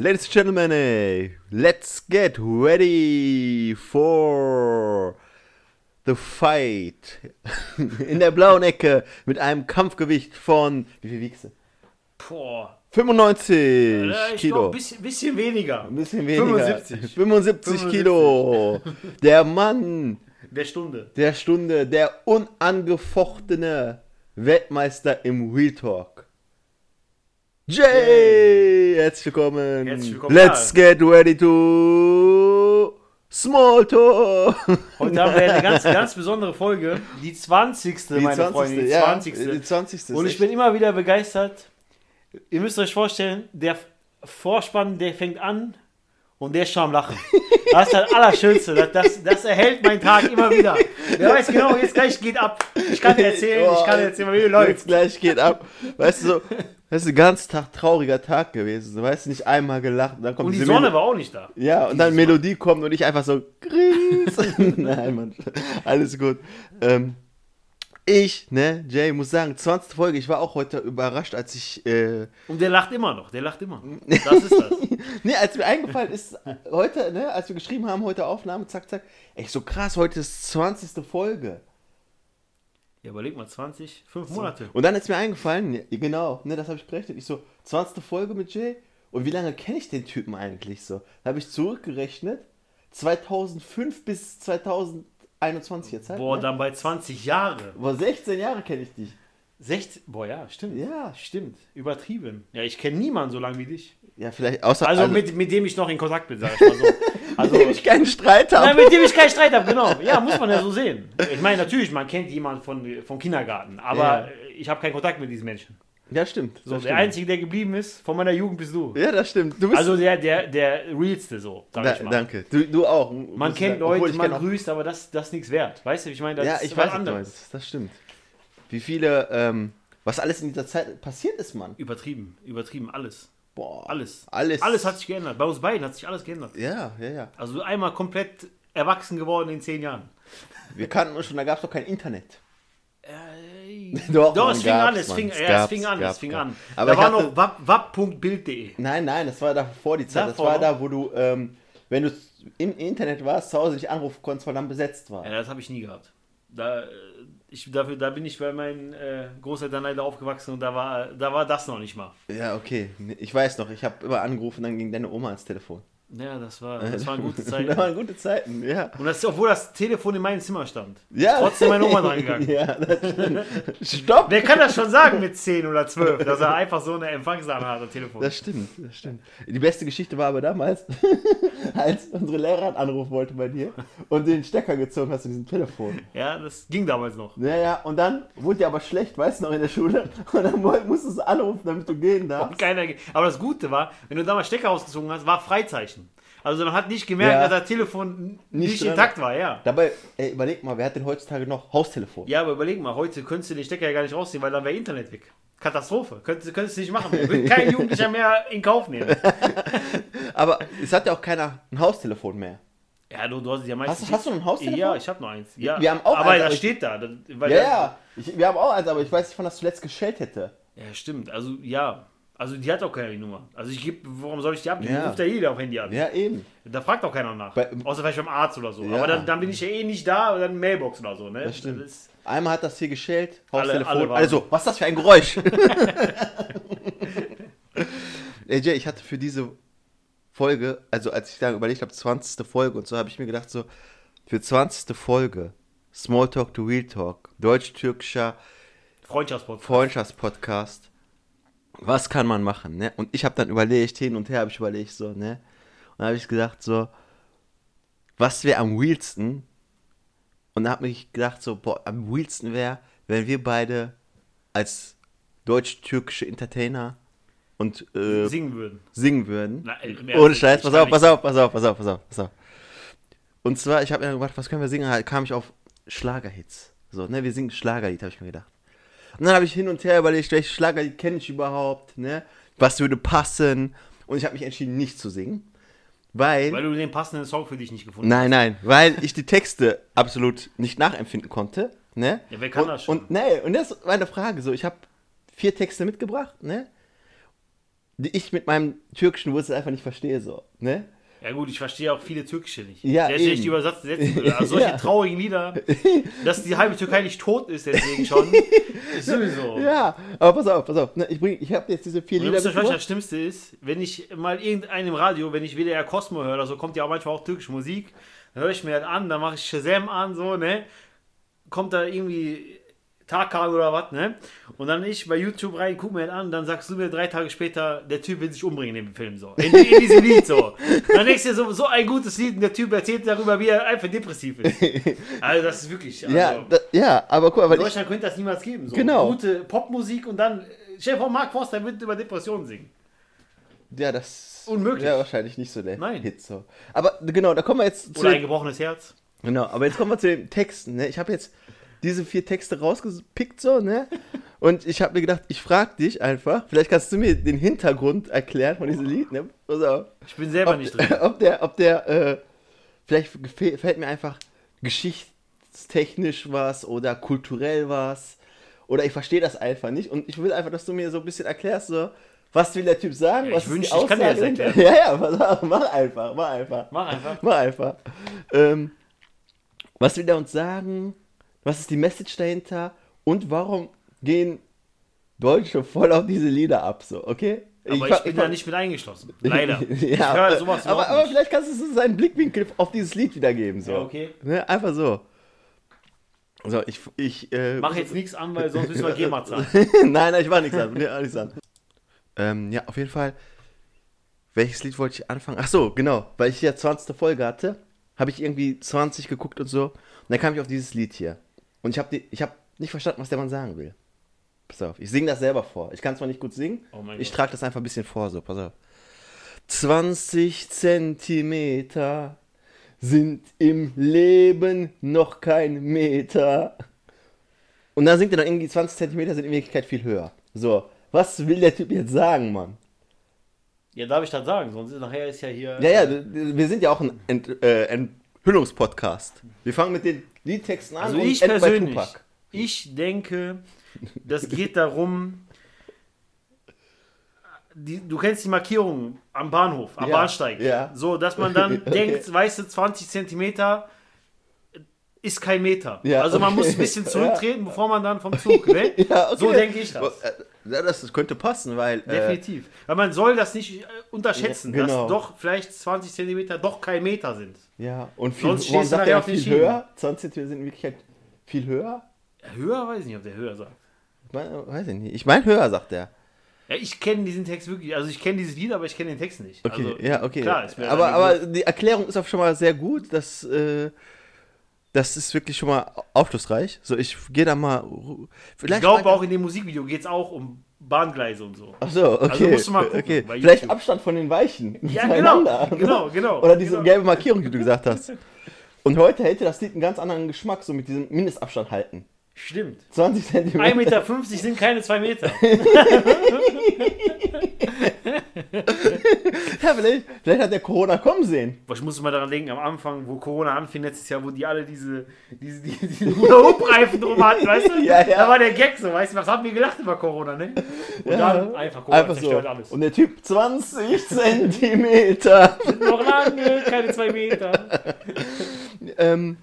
Ladies and Gentlemen, ey, let's get ready for the fight. In der blauen Ecke mit einem Kampfgewicht von, wie viel wiegst du? Boah. 95 Äh, ich Kilo. ein bisschen, bisschen weniger. Ein bisschen weniger. 75. 75 Kilo. Der Mann Der Stunde. der Stunde, der unangefochtene Weltmeister im Real Talk. Jay! Herzlich willkommen. Herzlich willkommen. Let's get ready to Small Talk. Heute haben wir eine ganz, ganz besondere Folge. Die 20. Die meine 20. Freunde. Die ja, 20. Die 20. Und ich bin immer wieder begeistert. Ihr müsst euch vorstellen, der Vorspann, der fängt an und der ist schon am Lachen. Das ist das Allerschönste. Das, das, das erhält meinen Tag immer wieder. Wer weiß genau, jetzt gleich geht ab. Ich kann dir erzählen, ich kann dir erzählen, wie Jetzt läuft. gleich geht ab. Weißt du, so, das ist ein ganz Tag trauriger Tag gewesen. So, weißt du, nicht einmal gelacht. Und, dann kommt Und die Sonne Melo- war auch nicht da. Ja, und dann. Melodie kommt und ich einfach so, Grins. Nein, Mann, alles gut. Ähm, ich, ne, Jay, muss sagen, 20. Folge, ich war auch heute überrascht, als ich, äh, Und der lacht immer noch, der lacht immer. Das ist das. ne, als mir eingefallen ist, heute, ne, als wir geschrieben haben, heute Aufnahme, zack, zack, echt so krass, heute ist 20. Folge. Ja, überleg mal, 20, 5 Monate. Und dann ist mir eingefallen, genau, ne, das habe ich berechnet, ich so, 20. Folge mit Jay, und wie lange kenne ich den Typen eigentlich so? Da habe ich zurückgerechnet, 2005 bis 2021 jetzt halt, Boah, ne? dann bei 20 Jahre. Boah, 16 Jahre kenne ich dich. 16, boah, ja, stimmt. Ja. Stimmt, übertrieben. Ja, ich kenne niemanden so lange wie dich. Ja, vielleicht außer Also, mit, mit dem ich noch in Kontakt bin, sag ich mal so. Also, dem ich keinen Streit habe. mit dem ich keinen Streit habe, genau. Ja, muss man ja so sehen. Ich meine, natürlich, man kennt jemanden von, vom Kindergarten, aber Ja. ich habe keinen Kontakt mit diesen Menschen. Ja, stimmt. So, der stimmt. Einzige, der geblieben ist, von meiner Jugend bist du. Ja, das stimmt. Du bist. Also der, der, der realste so, sag da, ich mal. danke. Du, du auch. Man kennt sagen. Leute, man grüßt, aber das, das ist nichts wert. Weißt du, ich meine, das Ja, ist ich was weiß, was meinst. Das stimmt. Wie viele, ähm, was alles in dieser Zeit passiert ist, Mann. Übertrieben, übertrieben, alles. Boah. Alles. Alles. Alles hat sich geändert. Bei uns beiden hat sich alles geändert. Ja, ja, ja. Also einmal komplett erwachsen geworden in zehn Jahren. Wir kannten uns schon, da gab es doch kein Internet. Äh, Doch, Doch, Mann, es fing an, es fing, ja, es fing an, es fing an. Aber da war hatte- noch wap- wap.bild.de. Nein, nein, das war davor die Zeit. Davor das war noch? da, wo du, ähm, wenn du im Internet warst, zu Hause nicht anrufen konntest, weil dann besetzt war. Ja, das habe ich nie gehabt. Da, äh, ich, dafür, da bin ich bei meinen äh, Großeltern leider aufgewachsen und da war, da war das noch nicht mal. Ja, okay. Ich weiß noch, ich habe immer angerufen, dann ging deine Oma ans Telefon. Ja, das, war, das waren gute das Zeiten. waren gute Zeiten, ja. Und das, obwohl das Telefon in meinem Zimmer stand. ja. Trotzdem meine Oma dran gegangen. ja, das stimmt. Stopp! Wer kann das schon sagen mit 10 oder 12, dass er einfach so eine Empfangsdame hat am Telefon? Das stimmt, das stimmt. Die beste Geschichte war aber damals, als unsere Lehrerin anrufen wollte bei dir und den Stecker gezogen hast in diesem Telefon. ja, das ging damals noch. Naja, und dann wurde dir aber schlecht, weißt du noch, in der Schule. Und dann musstest du anrufen, damit du gehen darfst. Und keiner, aber das Gute war, wenn du damals Stecker rausgezogen hast, war Freizeichen. Also man hat nicht gemerkt, Ja. dass das Telefon Nicht nicht, intakt war, ja. Dabei, ey, überleg mal, wer hat denn heutzutage noch Haustelefon? Ja, aber überleg mal, heute könntest du den Stecker ja gar nicht rausziehen, weil dann wäre Internet weg. Katastrophe. Könntest, könntest du nicht machen. Wird kein Jugendlicher mehr in Kauf nehmen. Aber es hat ja auch keiner ein Haustelefon mehr. Ja, du, du hast ja meistens. Hast, hast du ein Haustelefon? Ja, ich habe noch eins. Ja, Wir haben auch aber eins, das steht da. Ja, ja. Ich, wir haben auch eins, aber ich weiß nicht, wann das zuletzt geschellt hätte. Ja, stimmt. Also, ja. Also, die hat auch keine Nummer. Also, ich gebe, warum soll ich die abgeben? Ja. Die ruft ja jeder auf Handy an. Ja, eben. Da fragt auch keiner nach. Bei- Außer vielleicht beim Arzt oder so. Ja. Aber dann, dann bin ich ja eh nicht da oder dann Mailbox oder so, ne? Das stimmt. ist- Einmal hat das hier geschellt, Alle- Haustelefon. alle also, was ist das für ein Geräusch? Ey, Jay, ich hatte für diese Folge, also als ich da überlegt habe, 20. Folge und so, habe ich mir gedacht, so, für 20. Folge, Smalltalk to Real Talk, deutsch-türkischer Freundschaftspodcast. Freundschaftspodcast, was kann man machen, ne? Und ich habe dann überlegt, hin und her habe ich überlegt, so, ne? Und dann habe ich gedacht, so, was wäre am realsten? Und da habe ich gedacht, so, boah, am realsten wäre, wenn wir beide als deutsch-türkische Entertainer und äh, Singen würden. singen würden. Na, äh, Ohne Scheiß, pass auf, pass auf, pass auf, pass auf, pass auf, pass auf. Und zwar, ich habe mir gedacht, was können wir singen? Halt kam ich auf Schlagerhits. So, ne, wir singen Schlagerlied, habe ich mir gedacht. Und dann habe ich hin und her überlegt, welches Schlagerlied kenne ich überhaupt, ne? Was würde passen? Und ich habe mich entschieden, nicht zu singen. Weil, Weil du den passenden Song für dich nicht gefunden nein, nein, weil ich die Texte absolut nicht nachempfinden konnte, ne? Ja, wer kann und, das schon? Und, nee, und das ist meine Frage, so, ich habe vier Texte mitgebracht, ne? die ich mit meinem türkischen Wurzel einfach nicht verstehe, so, ne? Ja gut, ich verstehe auch viele türkische nicht. Ja, Selbst wenn ich die übersetzen setzen würde. Also solche Ja. traurigen Lieder, dass die halbe Türkei nicht tot ist, deswegen schon. Ist sowieso. Ja, aber pass auf, pass auf. Ich bring, ich habe jetzt diese vier Und Lieder mitgebracht. das Schlimmste ist, wenn ich mal irgendeinen im Radio, wenn ich WDR Cosmo höre oder so, kommt ja auch manchmal auch türkische Musik, dann höre ich mir das an, dann mache ich Shazam an, so, ne? Kommt da irgendwie Tarkan oder was, ne? Und dann ich bei YouTube rein, guck mir das an, dann sagst du mir drei Tage später, der Typ will sich umbringen in dem Film, so. In, in diesem Lied, so. Dann denkst du dir so, so ein gutes Lied und der Typ erzählt darüber, wie er einfach depressiv ist. Also, das ist wirklich, also, Ja, da, ja, aber guck mal, in weil ich, Deutschland könnte das niemals geben, so. Genau. Gute Popmusik und dann, stell dir vor, Mark Forster wird über Depressionen singen. ja, das Unmöglich. Ja, wahrscheinlich nicht so der Nein. Hit so. Aber genau, da kommen wir jetzt zu Oder ein den, gebrochenes Herz. genau, aber jetzt kommen wir zu den Texten, ne? Ich habe jetzt diese vier Texte rausgepickt so, ne? Und ich habe mir gedacht, ich frage dich einfach, vielleicht kannst du mir den Hintergrund erklären von diesem Lied, ne? Auf. Ich bin selber ob, nicht drin. ob der, ob der, äh, vielleicht fällt mir einfach geschichtstechnisch was oder kulturell was. Oder ich verstehe das einfach nicht. Und ich will einfach, dass du mir so ein bisschen erklärst, so, was will der Typ sagen? Ja, was ich ist wünschte, die ich kann dir das erklären. Ja, ja, mach einfach, mach einfach. Mach einfach. Mach einfach. Ähm, was will er uns sagen? Was ist die Message dahinter? Und warum gehen Deutsche voll auf diese Lieder ab, so, okay? Aber ich, fa- bin fa- da nicht mit eingeschlossen. Leider. ich ja, höre sowas aber, aber vielleicht kannst du so seinen Blickwinkel auf dieses Lied wiedergeben. So. Ja, okay. Ne? Einfach so. So, ich. ich äh, Mach jetzt nichts an, weil sonst müssen wir GEMA zahlen. nein, nein, ich war nichts an. Nee, auch nichts an. Ähm, ja, auf jeden Fall. Welches Lied wollte ich anfangen? Ach so, genau. Weil ich ja 20. Folge hatte, habe ich irgendwie 20 geguckt und so. Und dann kam ich auf dieses Lied hier. Und ich habe ich hab nicht verstanden, was der Mann sagen will. Pass auf, ich singe das selber vor. Ich kann zwar nicht gut singen, Oh ich trage das einfach ein bisschen vor, so, pass auf. 20 Zentimeter sind im Leben noch kein Meter. Und dann singt er dann irgendwie 20 Zentimeter sind in Wirklichkeit viel höher. So, was will der Typ jetzt sagen, Mann? Ja, darf ich das sagen? Sonst ist nachher ist ja hier. Ja, ja, d- wir sind ja auch ein Ent, äh, Enthüllungspodcast. Wir fangen mit den Liedtexten an Also und ich persönlich, ich denke, das geht darum, die, du kennst die Markierung am Bahnhof, am Ja, Bahnsteig. ja. So, dass man dann denkt, weißt du, 20 Zentimeter ist kein Meter. Ja, also man okay. muss ein bisschen zurücktreten, bevor man dann vom Zug, ne? Ja, okay. So denke ich das. Äh, Ja, das, könnte passen, weil. Äh, Definitiv. Weil man soll das nicht äh, unterschätzen, Ja, genau. dass doch vielleicht 20 Zentimeter doch kein Meter sind. ja, und viel, Sonst warum sagt er viel Schienen. höher? 20 Zentimeter sind in Wirklichkeit viel höher? Höher weiß ich nicht, ob der höher sagt. Ich mein, weiß ich nicht. Ich meine höher, sagt er. Ja, ich kenne diesen Text wirklich. Also ich kenne dieses Lied, aber ich kenne den Text nicht. Okay, also, ja, okay. Klar, aber, aber die Erklärung ist auch schon mal sehr gut. Das, äh, das ist wirklich schon mal aufschlussreich. So, ich gehe da mal. ru- ich Vielleicht glaube auch in dem Musikvideo geht es auch um Bahngleise und so. Ach so, okay. Also musst du mal gucken okay. Vielleicht. Abstand von den Weichen. Ja, genau, genau, genau. Oder diese genau. gelbe Markierung, die du gesagt hast. Und heute hätte das Lied einen ganz anderen Geschmack, so mit diesem Mindestabstand halten. Stimmt. 20 Zentimeter. 1,50 Meter sind keine 2 Meter. Ja, vielleicht, vielleicht hat der Corona kommen sehen. Ich muss mal daran denken, am Anfang, wo Corona anfing letztes Jahr, wo die alle diese, diese, diese, diese Hula-Hoop-Reifen drum hatten, weißt du? Ja, ja. Da war der Gag so, weißt du, was haben wir gelacht über Corona, ne? Und dann einfach Corona Einfach so. zerstört alles. Und der Typ 20 Zentimeter. noch lange, keine 2 Meter. ähm,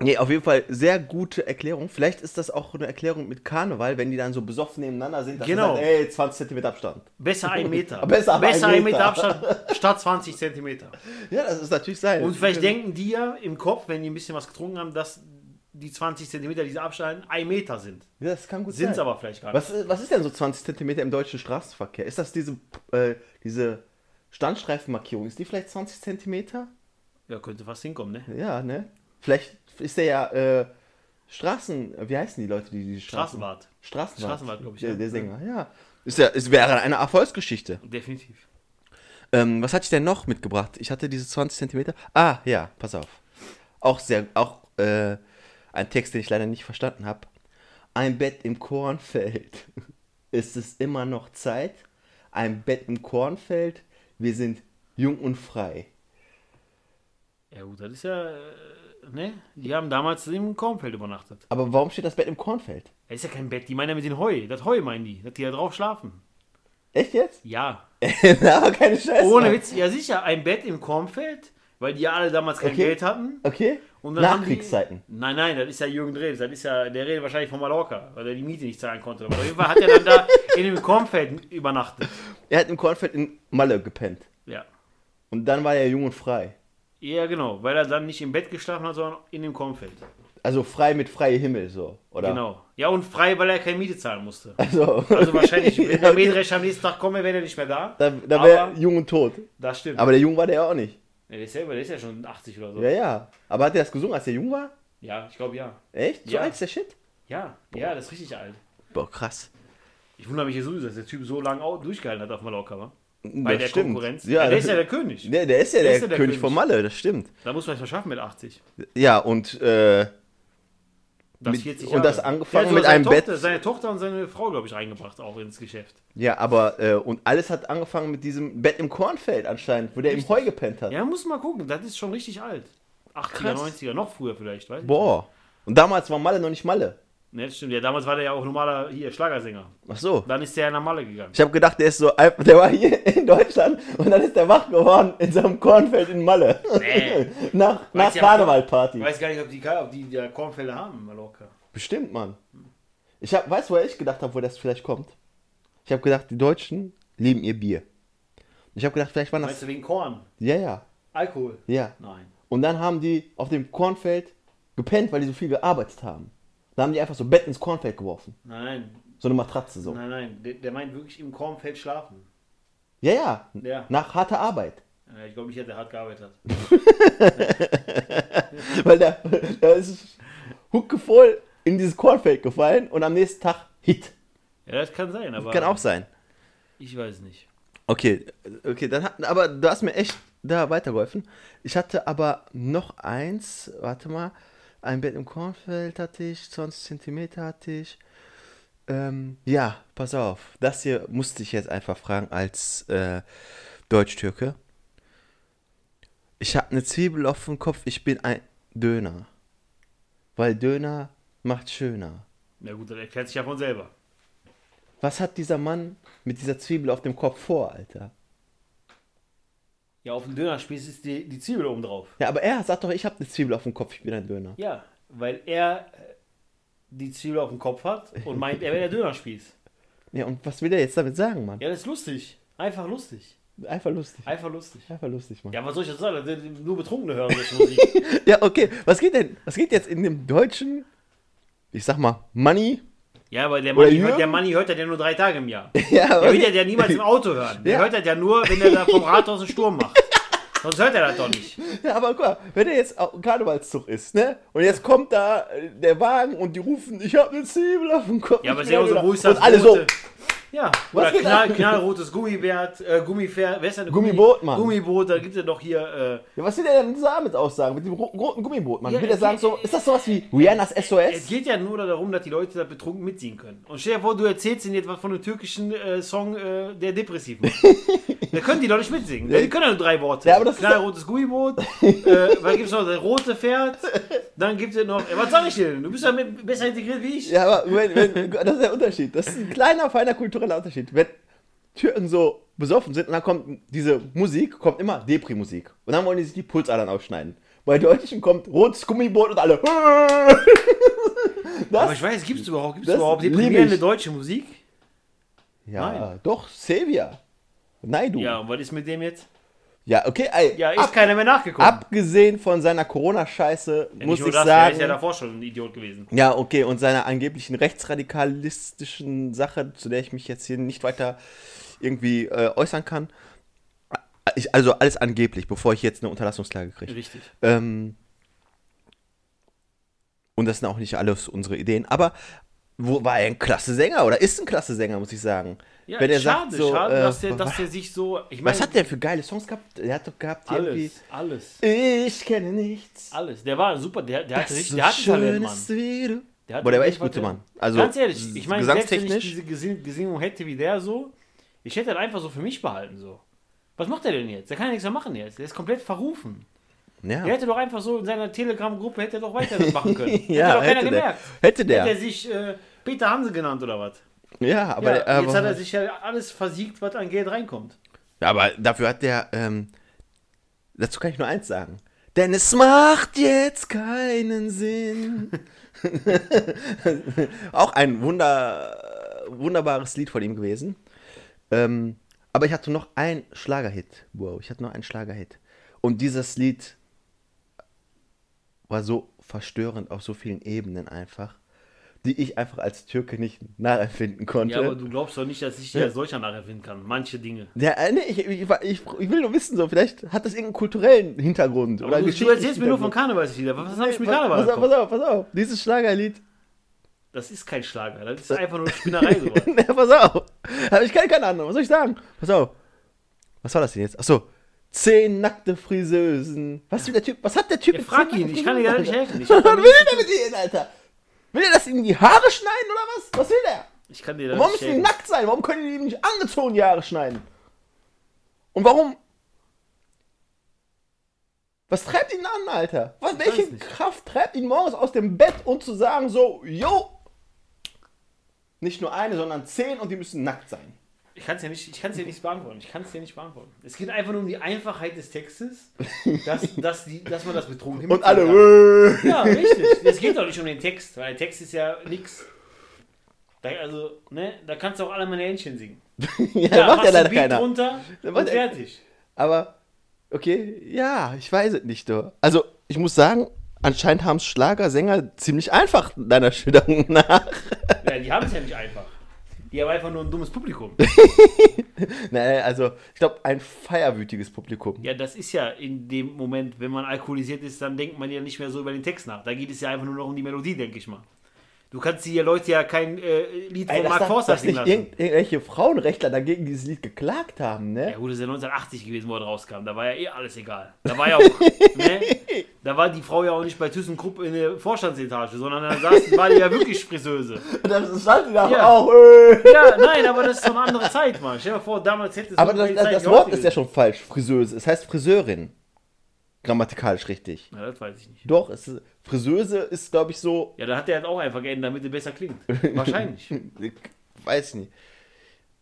nee, auf jeden Fall sehr gute Erklärung. Vielleicht ist das auch eine Erklärung mit Karneval, wenn die dann so besoffen nebeneinander sind. dass sie Genau. sagen, ey, 20 Zentimeter Abstand. Besser ein Meter. Besser ein ein Meter Meter. Abstand statt 20 Zentimeter. Ja, das ist natürlich sein. Und vielleicht denken die ja im Kopf, wenn die ein bisschen was getrunken haben, dass die 20 Zentimeter, diese Abstand, ein Meter sind. ja, das kann gut Sind es sein. aber vielleicht gar nicht. Was, ist- was ist denn so 20 Zentimeter im deutschen Straßenverkehr? Ist das diese, äh, diese Standstreifenmarkierung? Ist die vielleicht 20 Zentimeter? Ja, könnte fast hinkommen, ne? Ja, ne? Vielleicht ist der ja äh, Straßen. Wie heißen die Leute, die die Straßen. Straßenwart. Straßenwart. Straßenwart, glaub ich, Der, ja. der Sänger, ja. Ist ja, es wäre eine Erfolgsgeschichte. Definitiv. Ähm, was hatte ich denn noch mitgebracht? Ich hatte diese 20 Zentimeter. Ah, ja, pass auf. Auch sehr, auch äh, ein Text, den ich leider nicht verstanden habe. Ein Bett im Kornfeld. Ist es immer noch Zeit? Ein Bett im Kornfeld. Wir sind jung und frei. Ja gut, das ist ja, äh, ne? Die haben damals im Kornfeld übernachtet. Aber warum steht das Bett im Kornfeld? Das ist ja kein Bett, die meinen ja mit dem Heu. Das Heu meinen die, dass die da drauf schlafen. Echt jetzt? Ja. Na, aber keine Scheiße. Ohne. Witz, ja sicher, ein Bett im Kornfeld, weil die ja alle damals kein Okay. Geld hatten. Okay. Und dann Nachkriegszeiten. Die, nein, nein, das ist ja Jürgen Drews. Das ist ja, der redet wahrscheinlich von Mallorca, weil er die Miete nicht zahlen konnte. Aber auf jeden Fall hat er dann da in dem Kornfeld übernachtet. Er hat im Kornfeld in Malle gepennt. Ja. Und dann war er jung und frei. Ja, genau, weil er dann nicht im Bett geschlafen hat, sondern in dem Kornfeld. Also frei mit freiem Himmel, so. Oder? Genau. Ja, und frei, weil er keine Miete zahlen musste. Also, Also wahrscheinlich, wenn der Mähdrescher am nächsten Tag komme, wäre er nicht mehr da. da, da wäre jung und tot. Das stimmt. Aber der Jung war der ja auch nicht. Ja, der, ist selber, der ist ja schon 80 oder so. Ja, ja. Aber hat er das gesungen, als er jung war? Ja, ich glaube ja. Echt? So Ja. alt ist der Shit? Ja, ja, das ist richtig alt. Boah, krass. Ich wundere mich ja sowieso, dass der Typ so lange durchgehalten hat auf Mallorca, wa? Das Bei der stimmt. Konkurrenz. Ja, der ist ja der König. der, der ist ja der, ist ja der König, König. von Malle, das stimmt. Da muss man es verschaffen mit 80. Ja, und, äh, Das Mit- 40 und das Der angefangen mit seine einem Tochter, Bett. Seine Tochter und seine Frau, glaube ich, reingebracht auch ins Geschäft. ja, aber, äh, und alles hat angefangen mit diesem Bett im Kornfeld anscheinend, wo der im Heu gepennt hat. Ja, muss mal gucken, das ist schon richtig alt. 80er, Krass. 90er, noch früher vielleicht, weißt du? Boah. Und damals war Malle noch nicht Malle. Ne, das stimmt. Ja, damals war der ja auch normaler hier Schlagersänger. Ach so. Dann ist der nach Malle gegangen. Ich habe gedacht, der ist so, einfach- der war hier in Deutschland und dann ist der wach geworden in so einem Kornfeld in Malle. Nee. nach nach Weiß ja- Karnevalparty. Ich weiß gar nicht, ob die, ob die ja Kornfelder haben in Mallorca. Bestimmt, Mann. Ich hab, weißt du, woher ich gedacht habe, wo das vielleicht kommt? Ich habe gedacht, die Deutschen lieben ihr Bier. Ich habe gedacht, vielleicht waren das. Weißt du, wegen Korn? Ja, ja, Alkohol? ja. Nein. Und dann haben die auf dem Kornfeld gepennt, weil die so viel gearbeitet haben. Da haben die einfach so Bett ins Kornfeld geworfen. Nein, So eine Matratze so. nein, nein. Der, der meint wirklich im Kornfeld schlafen. Ja, ja. Ja. Nach harter Arbeit. Ja, Ich glaube nicht, dass der hart gearbeitet hat. Weil der, der ist huckevoll in dieses Kornfeld gefallen und am nächsten Tag Hit. Ja, das kann sein, aber Kann auch sein. ich weiß nicht. Okay, okay, dann hat, aber du hast mir echt da weitergeholfen. Ich hatte aber noch eins, warte mal, ein Bett im Kornfeld hatte ich, 20 cm hatte ich. Ähm, ja, pass auf, das hier musste ich jetzt einfach fragen als äh, Deutsch-Türke. Ich habe eine Zwiebel auf dem Kopf, ich bin ein Döner. Weil Döner macht schöner. Na gut, das erklärt sich ja von selber. Was hat dieser Mann mit dieser Zwiebel auf dem Kopf vor, Alter? Ja, auf dem Dönerspieß ist die, die Zwiebel oben drauf. Ja, aber er sagt doch, ich habe eine Zwiebel auf dem Kopf, ich bin ein Döner. Ja, weil er äh, die Zwiebel auf dem Kopf hat und meint, er wäre der Dönerspieß. Ja, und was will er jetzt damit sagen, Mann? Ja, das ist lustig. Einfach lustig. Einfach lustig. Einfach lustig. Einfach lustig, Mann. Ja. Ja, was soll ich jetzt sagen? Nur Betrunkene hören solche Musik. okay. Was geht denn? Was geht jetzt in dem deutschen, ich sag mal, Money? Ja, aber der Manni, hört, der Manni hört das ja nur drei Tage im Jahr. Ja, Der wird das ja niemals im Auto hören. Der Ja. hört das ja nur, wenn er da vom Rathaus einen Sturm macht. Sonst hört er das doch nicht. ja, aber guck mal, wenn er jetzt auch Karnevalszug ist, ne? Und jetzt kommt da äh, der Wagen und die rufen, ich habe eine Zwiebel auf dem Kopf. Ja, aber ist ja auch so, wo ist das Und alle so, rote? Ja, oder geht knall, knallrotes Gummibärt, äh, Gummipferd, wer ist denn Gummiboot, Mann. Gummiboot, da gibt es ja doch hier, äh, ja, was will der denn damit aussagen? Mit dem ro- roten Gummiboot, Mann? Ja, will der es sagen so, ist das sowas wie Rihannas es SOS? geht ja nur darum, dass die Leute da betrunken mitziehen können. Und stell dir vor, du erzählst ihnen etwas von einem türkischen äh, Song, äh, der depressiv macht. da können die doch nicht mitsingen. Die können ja nur drei Worte. Ja, Knallrotes Gummiboot, äh, was gibt's noch? Das rote Pferd, dann gibt es noch, was sag ich denn? Du bist ja besser integriert wie ich. Ja, aber wenn, wenn, das ist der Unterschied. Das ist ein kleiner, feiner kultureller Unterschied. Wenn Türken so besoffen sind und dann kommt diese Musik, kommt immer Depri-Musik. Und dann wollen die sich die Pulsadern ausschneiden. Bei Deutschen kommt rotes Gummiboot und alle. Aber Das, ich weiß, gibt es überhaupt, gibt's das überhaupt deprimierende deutsche Musik? ja, Nein. doch, Sevia. Nein, du. Ja, Ja, und was ist mit dem jetzt? Okay, ey, Ja, ist ab, keiner mehr nachgekommen. abgesehen von seiner Corona-Scheiße, Ja, muss ich das, sagen. Ist ja davor schon ein Idiot gewesen. Ja, okay, und seiner angeblichen rechtsradikalistischen Sache, zu der ich mich jetzt hier nicht weiter irgendwie äh, äußern kann. Ich, also alles angeblich, bevor ich jetzt eine Unterlassungsklage kriege. Richtig. Ähm, und das sind auch nicht alles unsere Ideen, aber wo war er ein klasse Sänger oder ist ein klasse Sänger, muss ich sagen. Ja, Wenn er schade, sagt so, schade, äh, dass, der, dass der sich so. Ich meine, Was hat der für geile Songs gehabt? Er hat doch gehabt alles, alles, Ich kenne nichts. alles. Der war super, der, der hatte richtig, so der hatte Talent, Mann. ist wie du. Der hatte Boah, der war echt jeden gut, Fall Mann. Also, Ganz ehrlich, ich meine, selbst wenn ich diese Gesinnung hätte wie der so, ich hätte das einfach so für mich behalten, so. Was macht der denn jetzt? Der kann ja nichts mehr machen jetzt. Der ist komplett verrufen. ja. Der hätte doch einfach so in seiner Telegram-Gruppe hätte er doch weitermachen können. ja, hätte doch keiner hätte der. gemerkt. Hätte der. Hätte er sich äh, Peter Hanse genannt oder was? Ja, aber, ja, aber jetzt hat er sich ja alles versiegt, was an Geld reinkommt. Ja, aber dafür hat der, ähm, dazu kann ich nur eins sagen. Denn es macht jetzt keinen Sinn. Auch ein wunder, wunderbares Lied von ihm gewesen. Ähm, aber ich hatte noch ein Schlagerhit. Wow, ich hatte noch einen Schlagerhit. Und dieses Lied war so verstörend auf so vielen Ebenen einfach, die ich einfach als Türke nicht nacherfinden konnte. Ja, aber du glaubst doch nicht, dass ich dir als solcher nacherfinden kann. Manche Dinge. Ja, äh, nee, ich, ich, ich, ich will nur wissen, so, vielleicht hat das irgendeinen kulturellen Hintergrund. Aber du, du erzählst mir nur von Karnevalslieder. Was habe ich mit Karneval? Pass, pass auf, pass auf. Dieses Schlagerlied. Das ist kein Schlager, das ist einfach nur eine Spinnerei. sowas. ja, pass auf. Aber ich kenne keine Ahnung. Was soll ich sagen? Pass auf. Was war das denn jetzt? Achso. Zehn nackte Friseusen. Was, will der typ, was hat der Typ Ja, frag ihn, ich kann dir gar nicht helfen. Ich, Was will damit- der mit denen, Alter? Will er das in die Haare schneiden oder was? Was will der? ich kann dir da Warum nicht müssen die nackt sein? Warum können die nicht angezogen die Haare schneiden? Und warum? Was treibt ihn an, Alter? Was, welche. Kraft treibt ihn morgens aus dem Bett und zu sagen so, yo, nicht nur eine, sondern zehn und die müssen nackt sein. Ich kann es ja nicht, ich kann's dir nicht beantworten. Ich kann es dir nicht beantworten. Es geht einfach nur um die Einfachheit des Textes, dass, dass, die, dass man das betrunken Und alle, kann. Ja, richtig. Es geht doch nicht um den Text, weil der Text ist ja nix. Da, also, ne, da kannst du auch alle meine Händchen singen. ja, macht machst ja leider Beat keiner. runter macht und ja- fertig. Aber, okay, ja, ich weiß es nicht, du. Also, ich muss sagen, anscheinend haben es Schlagersänger ziemlich einfach deiner Schilderung nach. Ja, die haben es ja nicht einfach. Die haben einfach nur ein dummes Publikum. Nein, also, ich glaube, ein feierwütiges Publikum. Ja, das ist ja in dem Moment, wenn man alkoholisiert ist, dann denkt man ja nicht mehr so über den Text nach. Da geht es ja einfach nur noch um die Melodie, denke ich mal. Du kannst die Leute ja kein äh, Lied von Ey, dass, Mark Forster dass singen nicht lassen. irgend, irgendwelche Frauenrechtler dagegen dieses Lied geklagt haben, ne? Ja gut, das ist ja 1980 gewesen, wo er rauskam. Da war ja eh alles egal. Da war ja auch, ne? Da war die Frau ja auch nicht bei ThyssenKrupp in der Vorstandsetage, sondern da saß, war die ja wirklich Friseuse. Das stand da Ja. auch. Äh. Ja, nein, aber das ist so eine andere Zeit, Mann. Stell dir mal vor, damals hätte es Aber das, das, das Wort ist ja schon falsch, Friseuse. Es heißt Friseurin. Grammatikalisch richtig. Ja, das weiß ich nicht. Doch, es ist, Friseuse ist, glaube ich, so. Ja, da hat er halt auch einfach geändert, damit er besser klingt. Wahrscheinlich. Ich weiß ich nicht.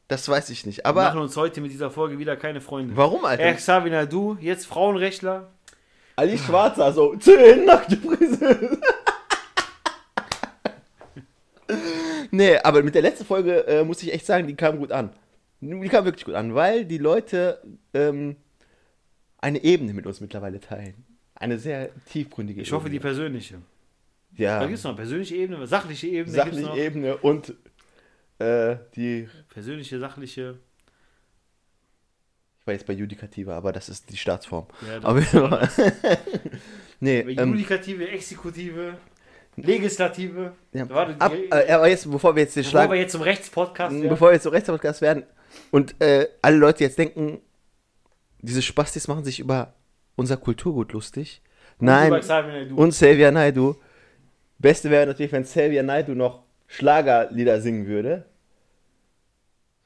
Das weiß ich nicht. Wir machen Aber uns heute mit dieser Folge wieder keine Freunde. warum, Alter? Herr Xavier du, jetzt Frauenrechtler. Ali Schwarzer, so zehn nackte Friseuse. nee, aber mit der letzten Folge äh, muss ich echt sagen, die kam gut an. Die kam wirklich gut an, weil die Leute ähm, eine Ebene mit uns mittlerweile teilen. Eine sehr tiefgründige Ich hoffe, die Ebene. persönliche. ja, Da gibt es noch eine persönliche Ebene, sachliche Ebene. sachliche. Ebene und äh, die, Persönliche, sachliche. ich war jetzt bei Judikative, aber das ist die Staatsform. Ja, Aber, nee, ähm, Judikative, Exekutive, Legislative. ja, Warte, ab, die- äh, aber jetzt, bevor wir jetzt den Bevor Schlag... wir jetzt zum Rechtspodcast werden. Bevor wir jetzt so Rechtspodcast werden und äh, alle Leute jetzt denken, diese Spastis machen sich über unser Kulturgut lustig. Nein, Naidoo. und Xavier Naidu. Beste wäre natürlich, wenn Xavier Naidu noch Schlagerlieder singen würde.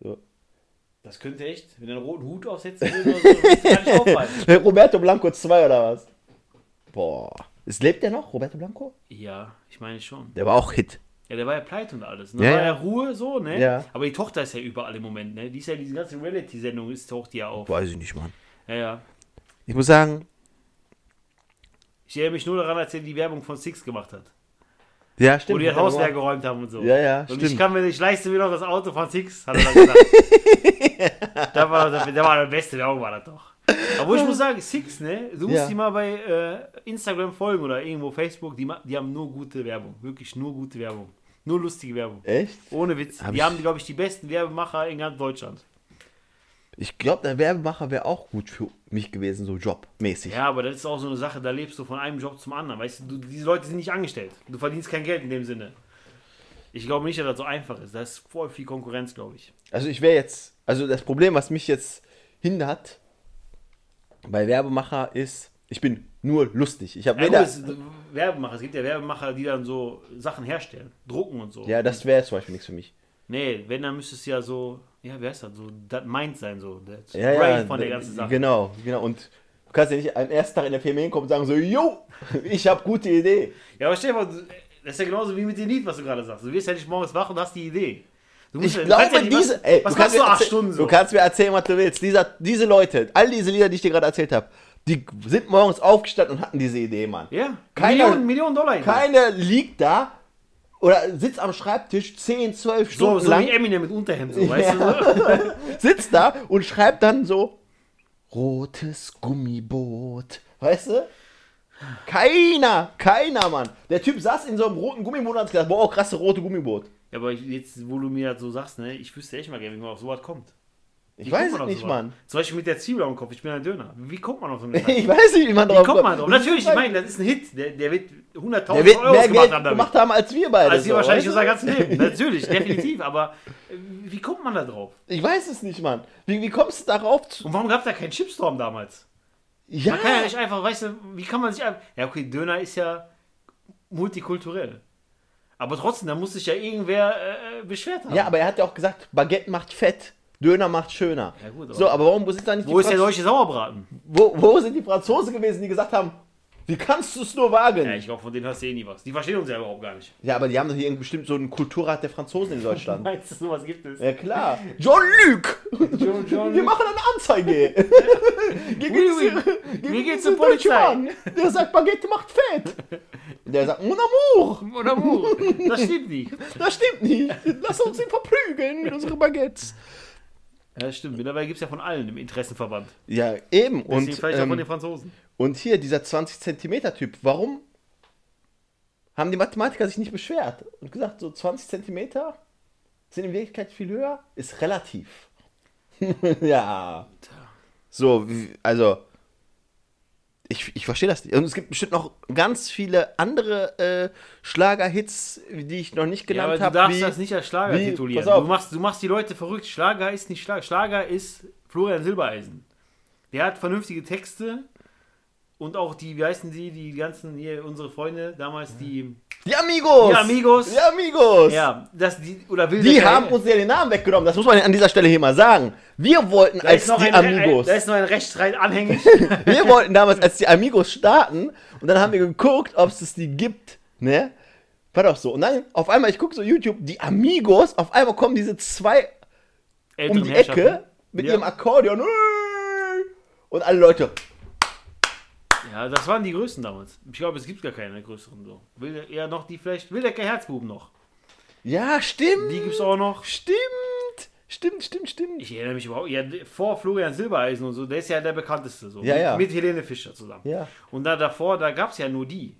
So. Das könnte echt, wenn er einen roten Hut aufsetzen würde oder so, nicht auffallen. Roberto Blanco 2 oder was? Boah. Es lebt der noch, Roberto Blanco? Ja, ich meine schon. Der war auch Hit. Ja, der war ja pleite und alles. Ne? Ja, war ja. Ruhe so, ne? Ja. Aber die Tochter ist ja überall im Moment, ne? Die ist ja diese ganze Reality-Sendung, ist taucht die ja auf. Weiß ich nicht, Mann. Ja, ja. Ich muss sagen, Ich erinnere mich nur daran, als er die Werbung von Six gemacht hat. ja, Wo stimmt. die das er Haus leer geräumt haben und so. Ja, ja, Und stimmt. ich kann mir, ich leiste mir noch das Auto von Six, hat er dann gesagt. da war, das, der war der beste Werbung, war das doch. Aber ich muss sagen, Six, ne? Du musst Ja. die mal bei äh, Instagram folgen oder irgendwo Facebook, die, die haben nur gute Werbung. Wirklich nur gute Werbung. Nur lustige Werbung. Echt? Ohne Witz. Hab die haben, glaube ich, die besten Werbemacher in ganz Deutschland. Ich glaube, der Werbemacher wäre auch gut für mich gewesen, so jobmäßig. Ja, aber das ist auch so eine Sache, da lebst du von einem Job zum anderen. Weißt du, du diese Leute sind nicht angestellt. Du verdienst kein Geld in dem Sinne. Ich glaube nicht, dass das so einfach ist. Da ist voll viel Konkurrenz, glaube ich. Also ich wäre jetzt, also das Problem, was mich jetzt hindert bei Werbemacher ist, ich bin nur lustig. Ich habe Ja, weder, Werbemacher. Es gibt ja Werbemacher, die dann so Sachen herstellen. Drucken und so. ja, das wäre zum Beispiel nichts für mich. Nee, wenn, dann müsste es ja so, ja, wer ist das? So, das Mind sein, so. Das Ja, ja, von der ganzen Sache. Genau, genau. Und du kannst ja nicht am ersten Tag in der Firma hinkommen und sagen so, yo, ich habe gute Idee. Ja, aber stell dir mal, das ist ja genauso wie mit dem Lied, was du gerade sagst. Du wirst ja nicht morgens wach und hast die Idee. Du musst- Ich glaube, ja diese. was, ey, was du kannst du mir acht Stunden so? Du kannst mir erzählen, was du willst. Dieser, diese Leute, all diese Lieder, die ich dir gerade erzählt habe, die sind morgens aufgestanden und hatten diese Idee, Mann. ja, Keiner- Millionen, Millionen Dollar. Keiner liegt da oder sitzt am Schreibtisch 10, 12 so, Stunden so lang, wie Eminem mit Unterhemd, so, weißt du? So? sitzt da und schreibt dann so rotes Gummiboot. Weißt du? Keiner, keiner, Mann. Der Typ saß in so einem roten Gummiboot und hat gesagt, boah, krasse rote Gummiboot. Ja, aber jetzt, wo du mir das so sagst, ne, ich wüsste echt mal gerne, wie man auf sowas kommt. Ich Wie weiß es nicht, sowas? Mann. Zum Beispiel mit der Zwiebel am Kopf, ich bin ein Döner. Wie kommt man auf so eine Ich weiß nicht, wie man Wie drauf kommt man drauf? Natürlich, ich meine, das ist ein Hit. Der, der wird 100.000 Der wird Euro mehr gemacht haben damit. gemacht haben als wir beide. als sie so, wahrscheinlich unser ganzes Leben. Natürlich, definitiv. Aber äh, wie kommt man da drauf? Ich weiß es nicht, Mann. Wie, wie kommst du darauf? Zu, Und warum gab es da keinen Chipstorm damals? ja, Man kann ja nicht einfach, weißt du, wie kann man sich einfach. Ja, okay, Döner ist ja multikulturell. Aber trotzdem, da muss sich ja irgendwer äh, beschwert haben. ja, aber er hat ja auch gesagt, Baguette macht fett, Döner macht schöner. Ja, gut, aber- so, aber warum sind da nicht Wo ist der Franz- deutsche Sauerbraten? wo, wo sind die Franzosen gewesen, die gesagt haben, wie kannst du es nur wagen? Ja, ich glaube, von denen hörst du eh nie was. Die verstehen uns ja überhaupt gar nicht. Ja, aber die haben doch hier irgendwie bestimmt so einen Kulturrat der Franzosen in Deutschland. Meinst du, sowas gibt es? ja, klar. Jean-Luc! John, John, Wir machen eine Anzeige. Gegen Oui, oui. gehen diese zur Polizei. Der sagt, Baguette macht fett. Der sagt, mon amour. Oder wo? Das stimmt nicht. Das stimmt nicht. Lass uns ihn verprügeln mit unseren Baguettes. Ja, stimmt. Mittlerweile gibt es ja von allen im Interessenverband. Ja, eben. Deswegen Und, vielleicht auch von den ähm, Franzosen. und hier, dieser 20 Zentimeter Typ, warum haben die Mathematiker sich nicht beschwert und gesagt, so 20 Zentimeter sind in Wirklichkeit viel höher? Ist relativ. ja. So, also, ich, ich verstehe das nicht. Und es gibt bestimmt noch ganz viele andere äh, Schlagerhits, die ich noch nicht Ja, aber genannt du habe. darfst wie- das nicht als Schlager wie- titulieren. Du machst, du machst die Leute verrückt. Schlager ist nicht Schlager. Schlager ist Florian Silbereisen. Der hat vernünftige Texte und auch die, wie heißen die, die ganzen, hier, unsere Freunde, damals die, Die Amigos! Die Amigos. Die Amigos! ja, das, die, oder Wilde Die haben uns ja den Namen weggenommen, das muss man an dieser Stelle hier mal sagen. Wir wollten da als die ein, Amigos. Da ist noch ein Rechtsstreit anhängig. Wir wollten damals als die Amigos starten und dann haben wir geguckt, ob es die gibt, ne? War doch so. Und dann auf einmal, ich gucke so YouTube, die Amigos, auf einmal kommen diese zwei um Älteren die Herrschaften. Ecke mit Ja. ihrem Akkordeon. Und alle Leute, Ja, das waren die größten damals. Ich glaube, es gibt gar keine größeren so. Wilde, eher noch die vielleicht, Wildecker Herzbuben noch. ja, stimmt. Die gibt's auch noch. Stimmt. Stimmt, stimmt, stimmt. Ich erinnere mich überhaupt, ja, vor Florian Silbereisen und so, der ist ja der bekannteste so. Ja, mit, ja. mit Helene Fischer zusammen. Ja. Und da davor, da gab es ja nur die.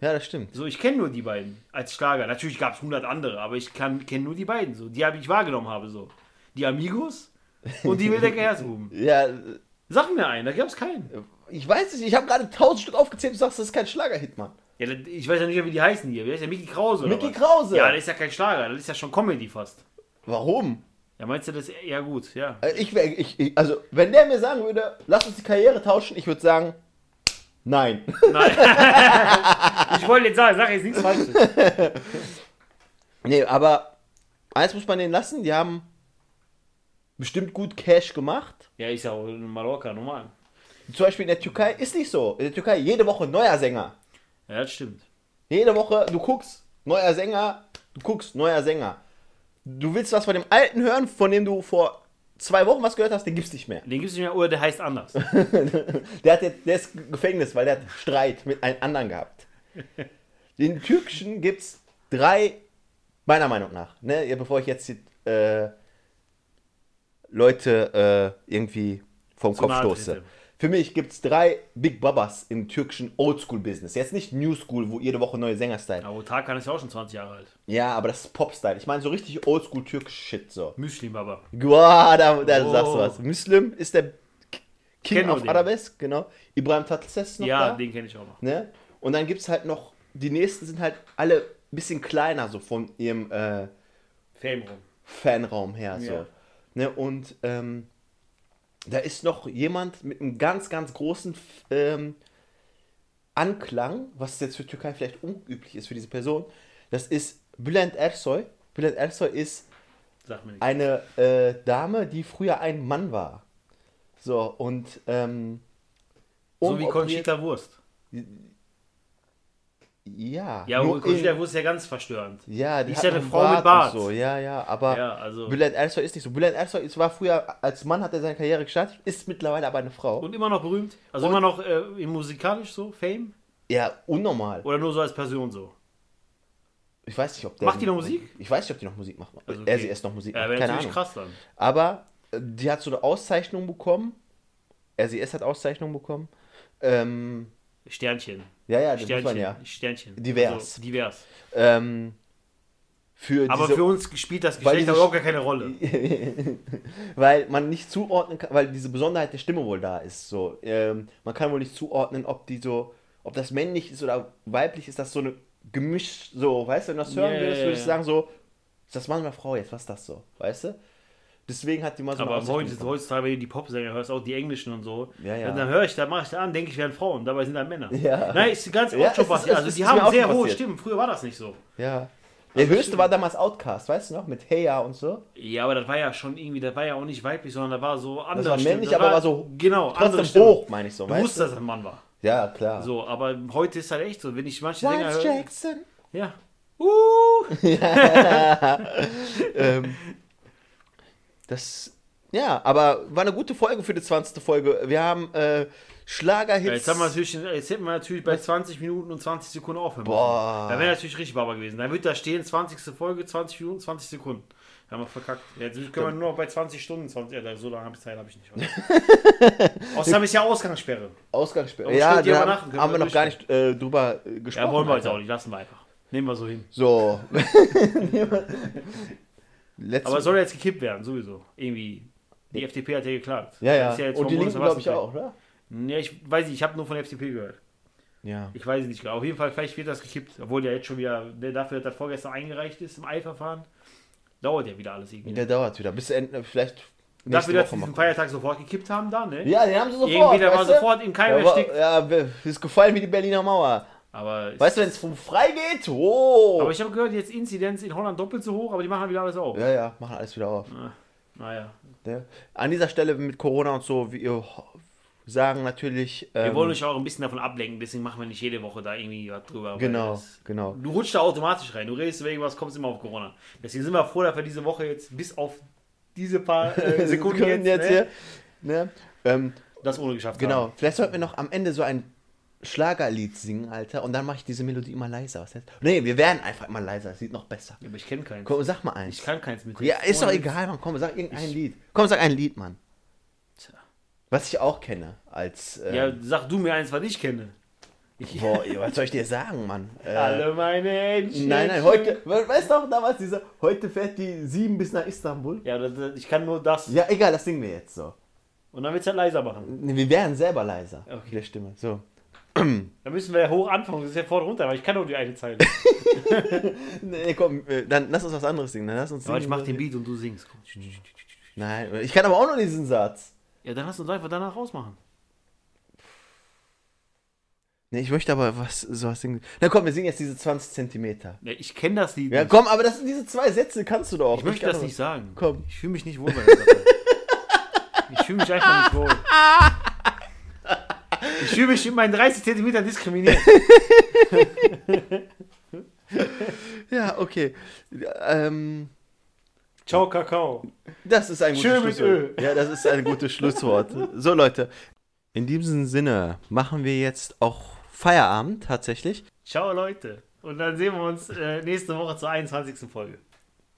Ja, das stimmt. So, ich kenne nur die beiden als Schlager. Natürlich gab es 100 andere, aber ich kenne nur die beiden so. Die habe ich wahrgenommen habe so. Die Amigos und die Wildecker Herzbuben. Ja, Sag mir einen, da gab es keinen. Ich weiß nicht, ich habe gerade tausend Stück aufgezählt, du sagst, das ist kein Schlagerhit, Mann. Ja, ich weiß ja nicht, wie die heißen hier. Wer ist der? Mickey Krause Mickey? Krause. Ja, das ist ja kein Schlager, das ist ja schon Comedy fast. Warum? Ja, meinst du das? Ja, gut, ja. Äh, Ich, wär, ich, ich, also, wenn der mir sagen würde, lass uns die Karriere tauschen, ich würde sagen, nein. Nein. ich wollte jetzt sagen, sag jetzt nichts Falsches. nee, aber eins muss man denen lassen, die haben bestimmt gut Cash gemacht. Ja, ist ja auch in Mallorca normal. Zum Beispiel in der Türkei ist nicht so. In der Türkei jede Woche neuer Sänger. Ja, das stimmt. Jede Woche, du guckst, neuer Sänger, du guckst, neuer Sänger. Du willst was von dem Alten hören, von dem du vor zwei Wochen was gehört hast, den gibt's nicht mehr. Den gibt es nicht mehr, oder der heißt anders. Der, hat jetzt, der ist Gefängnis, weil der hat Streit mit einem anderen gehabt. Den türkischen gibt's drei, meiner Meinung nach, ne, bevor ich jetzt die äh, Leute äh, irgendwie vom Zu Kopf stoße. trete. Für mich gibt's drei Big Babas im türkischen Oldschool-Business. Jetzt nicht New School, wo jede Woche neue Sänger stylen. Aber Tarkan ist ja auch schon 20 Jahre alt. Ja, aber das ist Pop-Style. Ich meine so richtig Oldschool türkisch Shit so. Muslim aber. Boah, da, da Oh. sagst du was. Muslim ist der King Kenn nur of. Arabesk, genau. Ibrahim Tatlises noch Ja, da. den kenne ich auch noch. Ne? Und dann gibt es halt noch, die nächsten sind halt alle ein bisschen kleiner, so von ihrem äh, Fame rum. Fanraum her. So. Ja. Ne? Und ähm, da ist noch jemand mit einem ganz, ganz großen ähm, Anklang, was jetzt für Türkei vielleicht unüblich ist für diese Person. Das ist Bülent Ersoy. Bülent Ersoy ist eine äh, Dame, die früher ein Mann war. So, und ähm, So wie Conchita Wurst. Ja. Ja, Wurst ist ja ganz verstörend. ja, die ist hat ja eine Frau mit und Bart. So. Ja, ja, aber Ja, also. Bülent Ersoy ist nicht so. Bülent Ersoy ist- war früher, als Mann hat er seine Karriere gestartet, ist mittlerweile aber eine Frau. Und immer noch berühmt? Also Und- immer noch äh, musikalisch so, Fame? ja, unnormal. Oder nur so als Person so? Ich weiß nicht, ob der. Macht die noch Musik? Ich weiß nicht, ob die noch Musik macht. Also, Er okay. sie erst noch Musik Ja, macht. Keine natürlich Ahnung. krass dann. Aber äh, die hat so eine Auszeichnung bekommen. RCS hat Auszeichnung bekommen. Ähm, Sternchen. ja, ja, das Sternchen. man ja. Sternchen. Divers. Also, divers. Ähm, für Aber diese, für uns spielt das Geschlecht diese- überhaupt gar keine Rolle. weil man nicht zuordnen kann, weil diese Besonderheit der Stimme wohl da ist. So, ähm, man kann wohl nicht zuordnen, ob die so, ob das männlich ist oder weiblich ist, das so eine Gemisch, so, weißt du, wenn du das hören Ja, würdest, würde ich sagen so, ist das Mann oder Frau jetzt, was ist das so, weißt du? Deswegen hat die mal so Aber heute, heutzutage, wenn du die Popsänger hörst, auch die englischen und so, Ja, ja. dann, dann höre ich, da mache ich da an, denke ich, wären Frauen, dabei sind da Männer. Ja. Nein, ist ganz Ja, oft schon es ist- passiert. Also die haben sehr schon hohe. Stimmen. Früher war das nicht so. Ja. Der höchste war damals Outcast, weißt du noch, mit Heya und so. Ja, aber das war ja schon irgendwie, das war ja auch nicht weiblich, sondern da war so andere war Stimmen. männlich, Das aber war so genau, Trotzdem hoch, meine ich so, Du wusstest, dass das ein Mann war. Ja, klar. So, aber heute ist halt echt so, wenn ich manche Sänger Lance höre. Jackson. Ja. Uh, ähm, das, ja, aber war eine gute Folge für die 20. Folge. Wir haben äh, Schlagerhits. jetzt, haben wir natürlich, jetzt hätten wir natürlich bei 20 Minuten und 20 Sekunden aufhören. Boah. Da wäre natürlich richtig Baba gewesen. Dann wird da stehen, 20. Folge, 20 Minuten, 20 Sekunden. Da haben wir verkackt. Jetzt können wir nur noch bei 20 Stunden, 20, ja, so lange habe ich Zeit, habe ich nicht. Außerdem ist ja Ausgangssperre. Ausgangssperre. Ja, da haben wir wir noch gar nicht äh, drüber äh, gesprochen. Ja, wollen wir jetzt auch nicht, lassen wir einfach. Nehmen wir so hin. So. Letzte, Aber soll jetzt gekippt werden, sowieso. Irgendwie. Die FDP hat ja geklagt. ja, ja. Das jetzt Und die Linken, glaube ich, auch, oder? Ja, ich weiß nicht, ich habe nur von der FDP gehört. Ja. Ich weiß es nicht genau. Auf jeden Fall, vielleicht wird das gekippt. Obwohl ja jetzt schon wieder, ne, dafür, dass das vorgestern eingereicht ist im Eilverfahren, dauert ja wieder alles irgendwie. Der dauert wieder. Bis Ende, vielleicht. dass sie mal diesen Feiertag sofort gekippt haben, da, ne? Ja, den haben sie sofort. irgendwie, der war sofort im Keim Ja, erstickt. ja, wir- ist gefallen wie die Berliner Mauer. Aber, Weißt du, wenn es frei geht? Oh. aber ich habe gehört, jetzt Inzidenz in Holland doppelt so hoch, aber die machen wieder alles auf. ja, ja, machen alles wieder auf. Ah, Naja. Ne? An dieser Stelle mit Corona und so, wir sagen natürlich. Wir ähm, wollen euch auch ein bisschen davon ablenken, deswegen machen wir nicht jede Woche da irgendwie was drüber. Genau, das- genau. Du rutschst da automatisch rein. Du redest über irgendwas, kommst immer auf Corona. Deswegen sind wir froh, dass wir diese Woche jetzt bis auf diese paar äh, Sekunden jetzt, ne, hier. Ne? Ähm, das ohne geschafft genau. haben. Vielleicht sollten wir noch am Ende so ein Schlagerlied singen, Alter. Und dann mache ich diese Melodie immer leiser. Was heißt? Nee, wir werden einfach immer leiser. Das sieht noch besser. Ja, aber ich kenne keins. Komm, sag mal eins. Ich kann keins mit. Ja, ist doch egal, Mann. Komm, sag irgendein Lied. Komm, sag ein Lied, Mann. Tja. Was ich auch kenne. Als. Ähm, Ja, sag du mir eins, was ich kenne. Ich, Boah, was soll ich dir sagen, Mann? Äh, Alle meine Händchen. nein, nein, heute. we- Weißt du noch damals diese. Heute fährt die 7 bis nach Istanbul? Ja, das- das- ich kann nur das. Ja, egal, das singen wir jetzt so. Und dann willst du halt leiser machen. Nee, Wir werden selber leiser. Okay. Der Stimme. So. Dann müssen wir ja hoch anfangen. Das ist ja vorne runter, weil ich kann nur die eine Zeile. Nee, komm, äh, dann lass uns was anderes singen. Dann lass uns aber ich singen, mach so- den Beat und du singst. Komm. Nein, ich kann aber auch noch diesen Satz. Ja, dann lass uns einfach danach rausmachen. Nee, ich möchte aber was sowas singen. Na komm, wir singen jetzt diese 20 Zentimeter. Ja, ich kenne das Lied. Ja, komm, aber das sind diese zwei Sätze, kannst du doch. Ich möchte kann das nicht sagen. Komm. Ich fühle mich nicht wohl bei der Sache. Ich fühle mich einfach nicht wohl. Ich fühle mich in meinen 30 Zentimetern diskriminiert. Ja, okay. Ähm, Ciao, Kakao. das ist ein gutes Schön mit Schlusswort. Ja, das ist ein gutes Schlusswort. So, Leute. In diesem Sinne machen wir jetzt auch Feierabend tatsächlich. Ciao, Leute. Und dann sehen wir uns äh, nächste Woche zur 21. Folge.